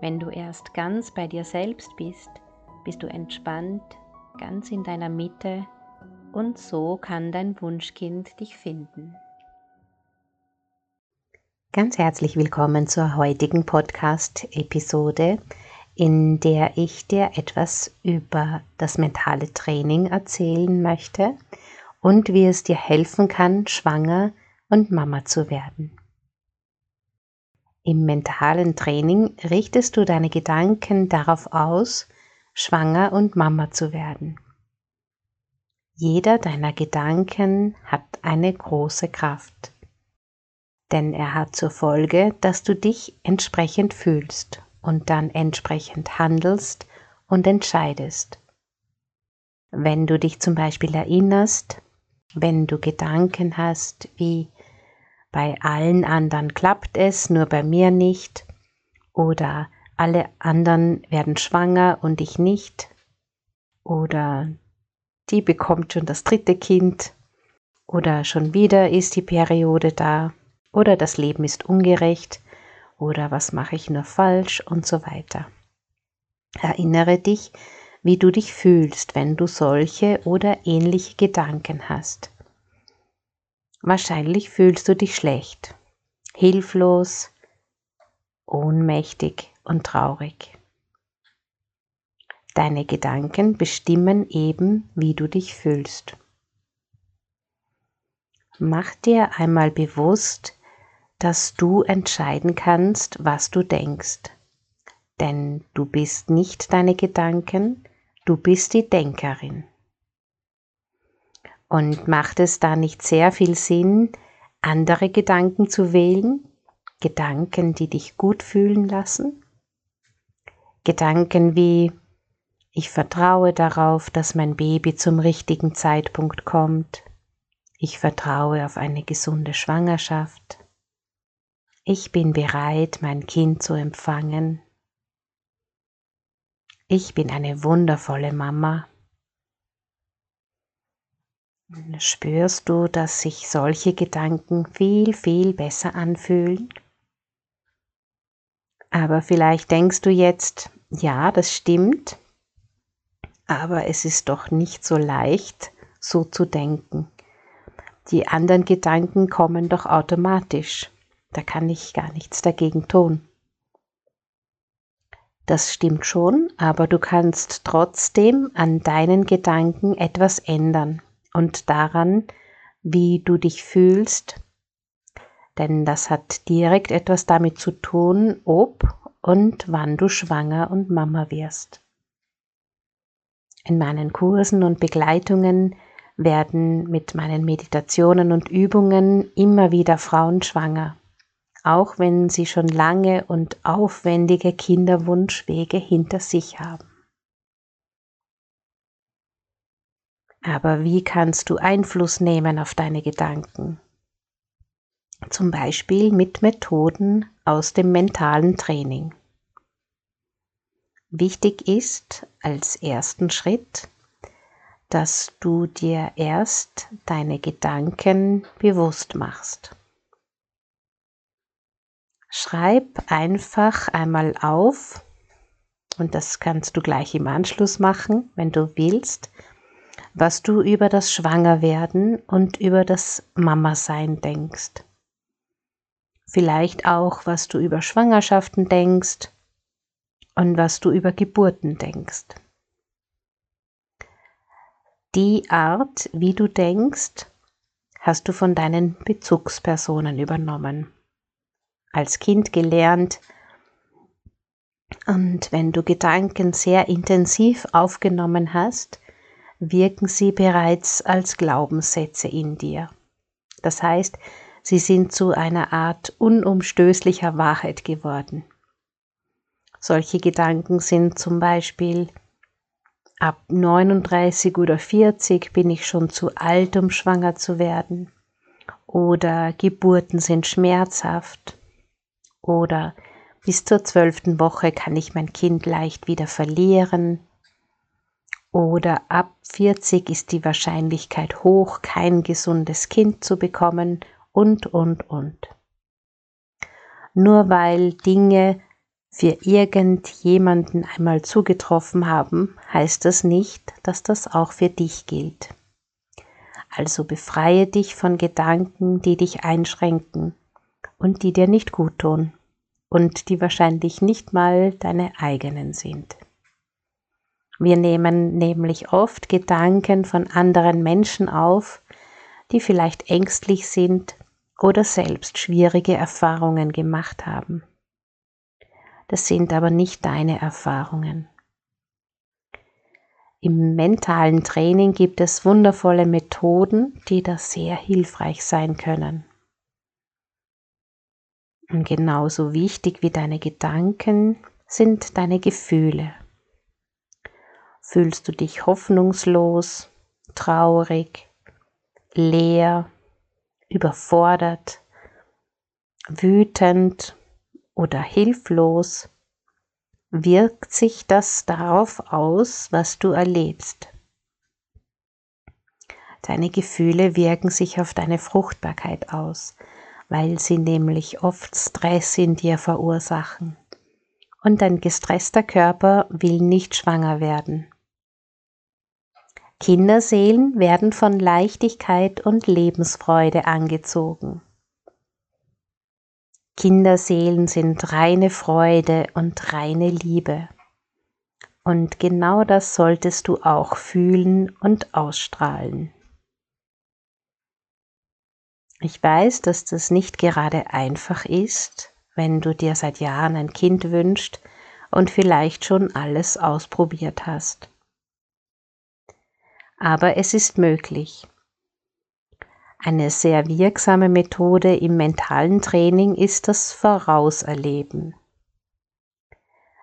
Wenn du erst ganz bei dir selbst bist, bist du entspannt, ganz in deiner Mitte und so kann dein Wunschkind dich finden. Ganz herzlich willkommen zur heutigen Podcast-Episode, in der ich dir etwas über das mentale Training erzählen möchte und wie es dir helfen kann, schwanger und Mama zu werden. Im mentalen Training richtest du deine Gedanken darauf aus, schwanger und Mama zu werden. Jeder deiner Gedanken hat eine große Kraft, denn er hat zur Folge, dass du dich entsprechend fühlst und dann entsprechend handelst und entscheidest. Wenn du dich zum Beispiel erinnerst, wenn du Gedanken hast wie bei allen anderen klappt es, nur bei mir nicht. Oder alle anderen werden schwanger und ich nicht. Oder die bekommt schon das dritte Kind. Oder schon wieder ist die Periode da. Oder das Leben ist ungerecht. Oder was mache ich nur falsch und so weiter. Erinnere dich, wie du dich fühlst, wenn du solche oder ähnliche Gedanken hast. Wahrscheinlich fühlst du dich schlecht, hilflos, ohnmächtig und traurig. Deine Gedanken bestimmen eben, wie du dich fühlst. Mach dir einmal bewusst, dass du entscheiden kannst, was du denkst. Denn du bist nicht deine Gedanken, du bist die Denkerin. Und macht es da nicht sehr viel Sinn, andere Gedanken zu wählen? Gedanken, die dich gut fühlen lassen? Gedanken wie ich vertraue darauf, dass mein Baby zum richtigen Zeitpunkt kommt. Ich vertraue auf eine gesunde Schwangerschaft. Ich bin bereit, mein Kind zu empfangen. Ich bin eine wundervolle Mama. Spürst du, dass sich solche Gedanken viel, viel besser anfühlen? Aber vielleicht denkst du jetzt, ja, das stimmt, aber es ist doch nicht so leicht, so zu denken. Die anderen Gedanken kommen doch automatisch. Da kann ich gar nichts dagegen tun. Das stimmt schon, aber du kannst trotzdem an deinen Gedanken etwas ändern und daran, wie du dich fühlst, denn das hat direkt etwas damit zu tun, ob und wann du schwanger und Mama wirst. In meinen Kursen und Begleitungen werden mit meinen Meditationen und Übungen immer wieder Frauen schwanger, auch wenn sie schon lange und aufwendige Kinderwunschwege hinter sich haben. Aber wie kannst du Einfluss nehmen auf deine Gedanken? Zum Beispiel mit Methoden aus dem mentalen Training. Wichtig ist als ersten Schritt, dass du dir erst deine Gedanken bewusst machst. Schreib einfach einmal auf, und das kannst du gleich im Anschluss machen, wenn du willst, was du über das Schwangerwerden und über das Mama-Sein denkst. Vielleicht auch, was du über Schwangerschaften denkst und was du über Geburten denkst. Die Art, wie du denkst, hast du von deinen Bezugspersonen übernommen. Als Kind gelernt, und wenn du Gedanken sehr intensiv aufgenommen hast, wirken sie bereits als Glaubenssätze in dir. Das heißt, sie sind zu einer Art unumstößlicher Wahrheit geworden. Solche Gedanken sind zum Beispiel, ab 39 oder 40 bin ich schon zu alt, um schwanger zu werden. Oder Geburten sind schmerzhaft. Oder bis zur zwölften Woche kann ich mein Kind leicht wieder verlieren. Oder ab 40 ist die Wahrscheinlichkeit hoch, kein gesundes Kind zu bekommen und, und, und. Nur weil Dinge für irgendjemanden einmal zugetroffen haben, heißt das nicht, dass das auch für dich gilt. Also befreie dich von Gedanken, die dich einschränken und die dir nicht gut tun und die wahrscheinlich nicht mal deine eigenen sind. Wir nehmen nämlich oft Gedanken von anderen Menschen auf, die vielleicht ängstlich sind oder selbst schwierige Erfahrungen gemacht haben. Das sind aber nicht deine Erfahrungen. Im mentalen Training gibt es wundervolle Methoden, die da sehr hilfreich sein können. Und genauso wichtig wie deine Gedanken sind deine Gefühle. Fühlst du dich hoffnungslos, traurig, leer, überfordert, wütend oder hilflos, wirkt sich das darauf aus, was du erlebst. Deine Gefühle wirken sich auf deine Fruchtbarkeit aus, weil sie nämlich oft Stress in dir verursachen. Und ein gestresster Körper will nicht schwanger werden. Kinderseelen werden von Leichtigkeit und Lebensfreude angezogen. Kinderseelen sind reine Freude und reine Liebe. Und genau das solltest du auch fühlen und ausstrahlen. Ich weiß, dass das nicht gerade einfach ist, wenn du dir seit Jahren ein Kind wünschst und vielleicht schon alles ausprobiert hast. Aber es ist möglich. Eine sehr wirksame Methode im mentalen Training ist das Vorauserleben.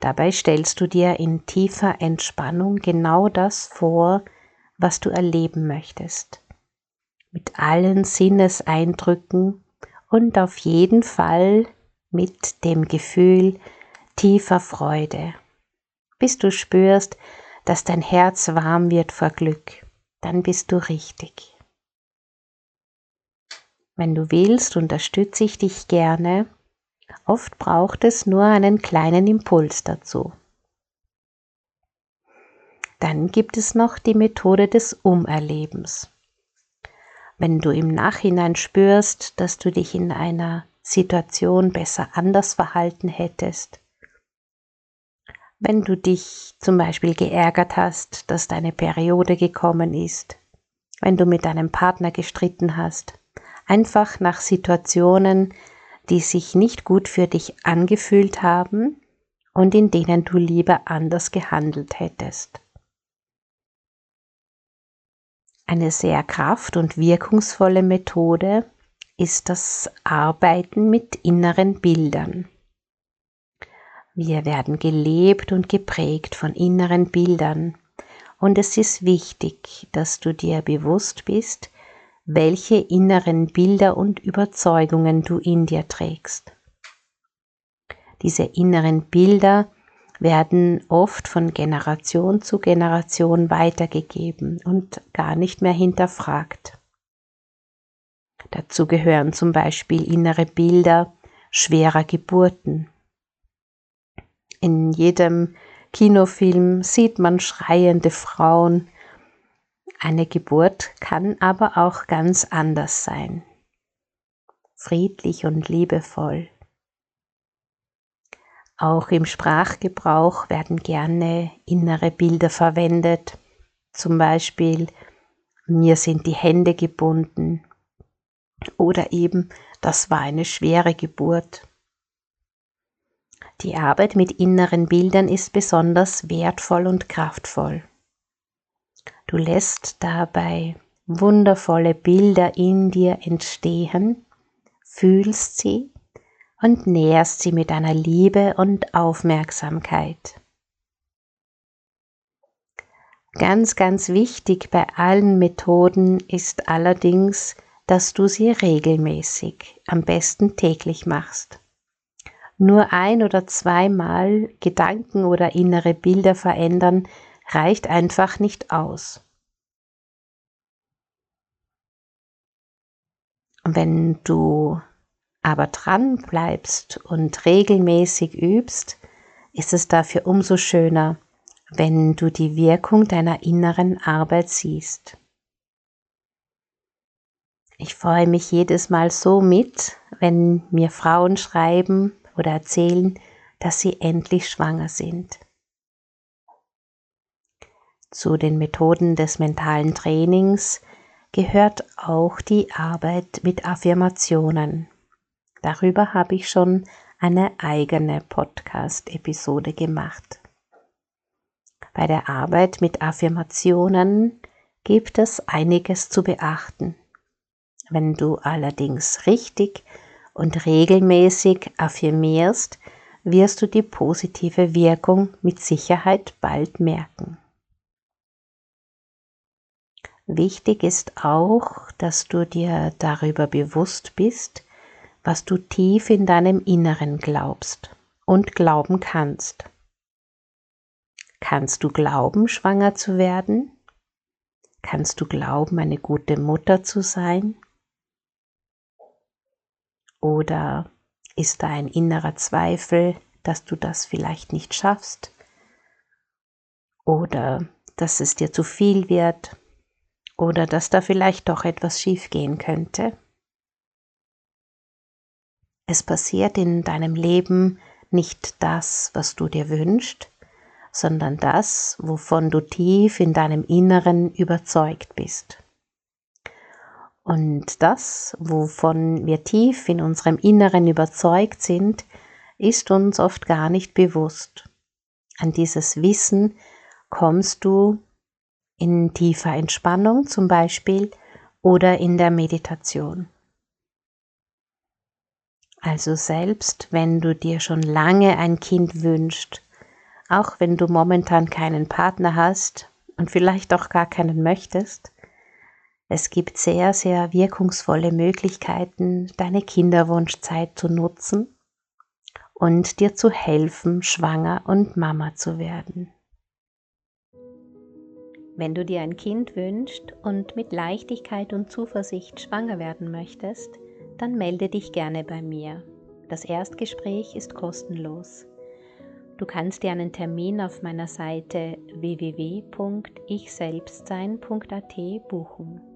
Dabei stellst du dir in tiefer Entspannung genau das vor, was du erleben möchtest mit allen Sinneseindrücken und auf jeden Fall mit dem Gefühl tiefer Freude, bis du spürst, dass dein Herz warm wird vor Glück, dann bist du richtig. Wenn du willst, unterstütze ich dich gerne. Oft braucht es nur einen kleinen Impuls dazu. Dann gibt es noch die Methode des Umerlebens wenn du im Nachhinein spürst, dass du dich in einer Situation besser anders verhalten hättest, wenn du dich zum Beispiel geärgert hast, dass deine Periode gekommen ist, wenn du mit deinem Partner gestritten hast, einfach nach Situationen, die sich nicht gut für dich angefühlt haben und in denen du lieber anders gehandelt hättest. Eine sehr kraft- und wirkungsvolle Methode ist das Arbeiten mit inneren Bildern. Wir werden gelebt und geprägt von inneren Bildern und es ist wichtig, dass du dir bewusst bist, welche inneren Bilder und Überzeugungen du in dir trägst. Diese inneren Bilder werden oft von Generation zu Generation weitergegeben und gar nicht mehr hinterfragt. Dazu gehören zum Beispiel innere Bilder schwerer Geburten. In jedem Kinofilm sieht man schreiende Frauen. Eine Geburt kann aber auch ganz anders sein. Friedlich und liebevoll. Auch im Sprachgebrauch werden gerne innere Bilder verwendet. Zum Beispiel, mir sind die Hände gebunden. Oder eben, das war eine schwere Geburt. Die Arbeit mit inneren Bildern ist besonders wertvoll und kraftvoll. Du lässt dabei wundervolle Bilder in dir entstehen, fühlst sie und nährst sie mit deiner Liebe und Aufmerksamkeit. Ganz, ganz wichtig bei allen Methoden ist allerdings, dass du sie regelmäßig, am besten täglich machst. Nur ein oder zweimal Gedanken oder innere Bilder verändern reicht einfach nicht aus. Wenn du aber dran bleibst und regelmäßig übst, ist es dafür umso schöner, wenn du die Wirkung deiner inneren Arbeit siehst. Ich freue mich jedes Mal so mit, wenn mir Frauen schreiben oder erzählen, dass sie endlich schwanger sind. Zu den Methoden des mentalen Trainings gehört auch die Arbeit mit Affirmationen. Darüber habe ich schon eine eigene Podcast-Episode gemacht. Bei der Arbeit mit Affirmationen gibt es einiges zu beachten. Wenn du allerdings richtig und regelmäßig affirmierst, wirst du die positive Wirkung mit Sicherheit bald merken. Wichtig ist auch, dass du dir darüber bewusst bist, was du tief in deinem Inneren glaubst und glauben kannst. Kannst du glauben, schwanger zu werden? Kannst du glauben, eine gute Mutter zu sein? Oder ist da ein innerer Zweifel, dass du das vielleicht nicht schaffst? Oder dass es dir zu viel wird? Oder dass da vielleicht doch etwas schiefgehen könnte? Es passiert in deinem Leben nicht das, was du dir wünschst, sondern das, wovon du tief in deinem Inneren überzeugt bist. Und das, wovon wir tief in unserem Inneren überzeugt sind, ist uns oft gar nicht bewusst. An dieses Wissen kommst du in tiefer Entspannung zum Beispiel oder in der Meditation. Also selbst wenn du dir schon lange ein Kind wünschst auch wenn du momentan keinen Partner hast und vielleicht auch gar keinen möchtest. Es gibt sehr, sehr wirkungsvolle Möglichkeiten, deine Kinderwunschzeit zu nutzen und dir zu helfen, schwanger und Mama zu werden. Wenn du dir ein Kind wünschst und mit Leichtigkeit und Zuversicht schwanger werden möchtest, dann melde dich gerne bei mir. Das Erstgespräch ist kostenlos. Du kannst dir einen Termin auf meiner Seite www.ichselbstsein.at buchen.